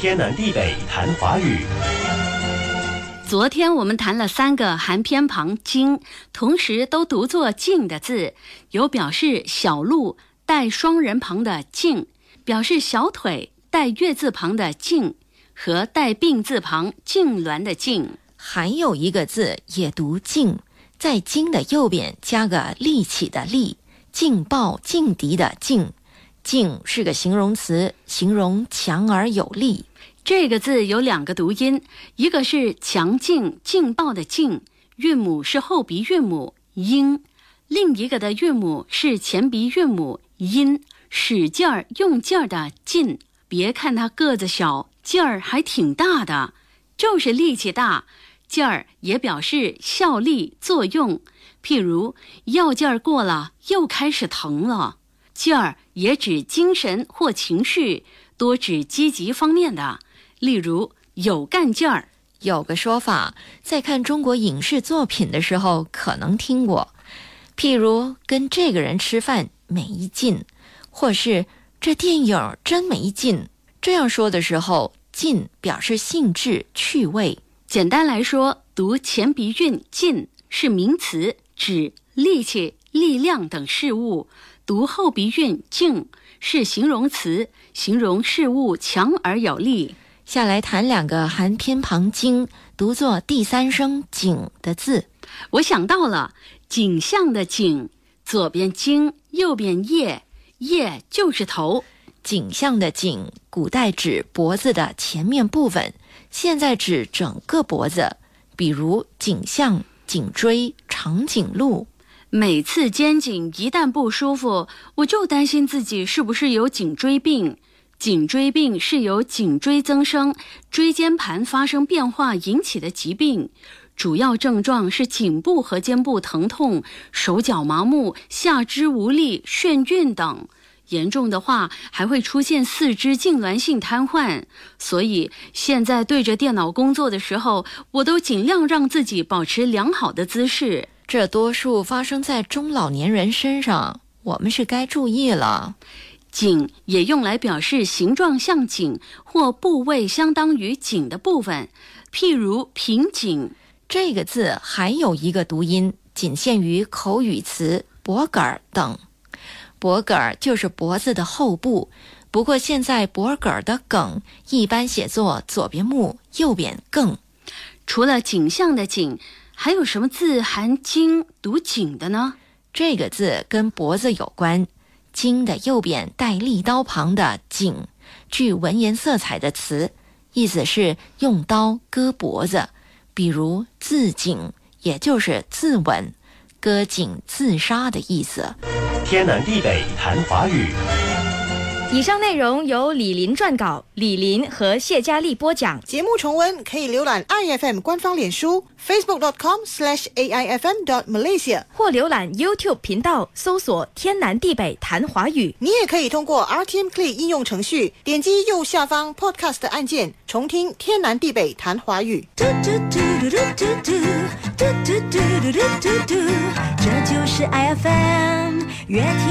天南地北谈华语。昨天我们谈了三个含偏旁“经”，同时都读作“静”的字，有表示小路带双人旁的“静”，表示小腿带月字旁的“静”，和带病字旁“痉挛”的“痉”。还有一个字也读“静”，在“经”的右边加个立起的“立”，劲爆劲敌的“劲”。劲是个形容词，形容强而有力。这个字有两个读音，一个是强劲、劲爆的“劲”，韵母是后鼻韵母“音”；另一个的韵母是前鼻韵母“音”，使劲儿、用劲儿的“劲”。别看它个子小，劲儿还挺大的，就是力气大。劲儿也表示效力、作用，譬如药劲儿过了，又开始疼了。劲儿也指精神或情绪，多指积极方面的，例如有干劲儿。有个说法，在看中国影视作品的时候可能听过，譬如跟这个人吃饭没劲，或是这电影真没劲。这样说的时候，劲表示兴致、趣味。简单来说，读前鼻韵“劲”是名词，指力气、力量等事物；读后鼻韵“静”是形容词，形容事物强而有力。下来谈两个含偏旁“经”，读作第三声“景”的字。我想到了景象的“景”，左边“经”，右边“叶”，“叶”就是头。景象的“景”，古代指脖子的前面部分。现在指整个脖子，比如颈项、颈椎、长颈鹿。每次肩颈一旦不舒服，我就担心自己是不是有颈椎病。颈椎病是由颈椎增生、椎间盘发生变化引起的疾病，主要症状是颈部和肩部疼痛、手脚麻木、下肢无力、眩晕等。严重的话，还会出现四肢痉挛性瘫痪。所以现在对着电脑工作的时候，我都尽量让自己保持良好的姿势。这多数发生在中老年人身上，我们是该注意了。颈也用来表示形状像颈或部位相当于颈的部分，譬如瓶颈。这个字还有一个读音，仅限于口语词脖梗儿等。脖梗儿就是脖子的后部，不过现在脖梗儿的“梗”一般写作左边木，右边更。除了颈项的“景”，还有什么字含“经”读“景”的呢？这个字跟脖子有关，“经”的右边带立刀旁的“井”，具文言色彩的词，意思是用刀割脖子，比如自颈，也就是自刎、割颈自杀的意思。天南地北谈华语。以上内容由李林撰稿，李林和谢佳丽播讲。节目重温可以浏览 iFM 官方脸书 facebook.com/aifm.malaysia，或浏览 YouTube 频道搜索“天南地北谈华语”。你也可以通过 RTM Play 应用程序，点击右下方 Podcast 的按键，重听“天南地北谈华语”。这就是 iFM。越听